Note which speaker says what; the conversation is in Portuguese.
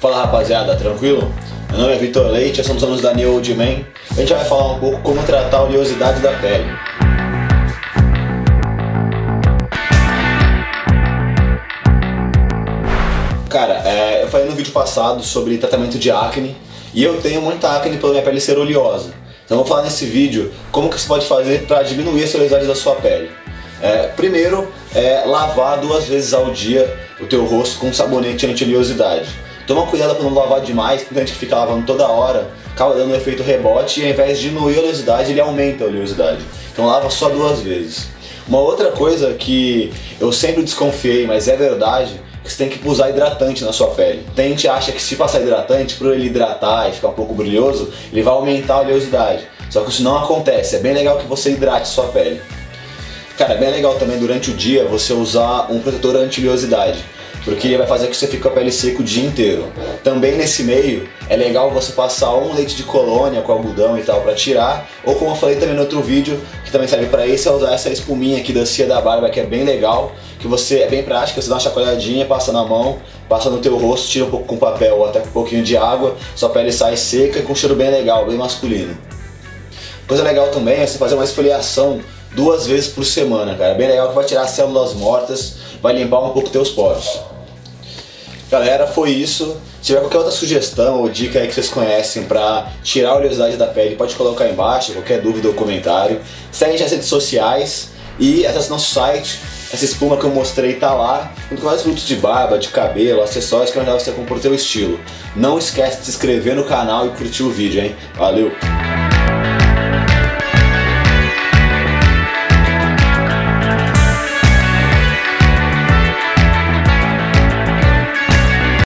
Speaker 1: Fala rapaziada, tranquilo? Meu nome é Vitor Leite, somos alunos da New Old Man. A gente vai falar um pouco como tratar a oleosidade da pele. Cara, é, eu falei no vídeo passado sobre tratamento de acne e eu tenho muita acne pela minha pele ser oleosa. Então eu vou falar nesse vídeo como que você pode fazer para diminuir a oleosidade da sua pele. É, primeiro, é lavar duas vezes ao dia o teu rosto com sabonete anti-oleosidade. Toma cuidado para não lavar demais, porque a gente fica lavando toda hora, acaba dando um efeito rebote e ao invés de diminuir a oleosidade, ele aumenta a oleosidade. Então lava só duas vezes. Uma outra coisa que eu sempre desconfiei, mas é verdade, é que você tem que usar hidratante na sua pele. Tem gente acha que se passar hidratante, por ele hidratar e ficar um pouco brilhoso, ele vai aumentar a oleosidade. Só que isso não acontece, é bem legal que você hidrate sua pele. Cara, é bem legal também durante o dia você usar um protetor anti-oleosidade porque ele vai fazer que você fique com a pele seca o dia inteiro. Também nesse meio é legal você passar um leite de colônia com algodão e tal para tirar, ou como eu falei também no outro vídeo, que também serve para isso, é usar essa espuminha aqui da cia da barba que é bem legal, que você é bem prática, você dá uma chacoalhadinha, passa na mão, passa no teu rosto, tira um pouco com papel ou até com um pouquinho de água, sua pele sai seca e com um cheiro bem legal, bem masculino. Coisa legal também é você fazer uma esfoliação duas vezes por semana, cara. Bem legal que vai tirar as células mortas, vai limpar um pouco teus poros. Galera, foi isso. Se tiver qualquer outra sugestão ou dica aí que vocês conhecem para tirar a oleosidade da pele, pode colocar aí embaixo, qualquer dúvida ou comentário. Segue a gente nas redes sociais e acesse nosso site. Essa espuma que eu mostrei tá lá, junto com vários produtos de barba, de cabelo, acessórios que vai ajudar você a compor o seu estilo. Não esquece de se inscrever no canal e curtir o vídeo, hein? Valeu!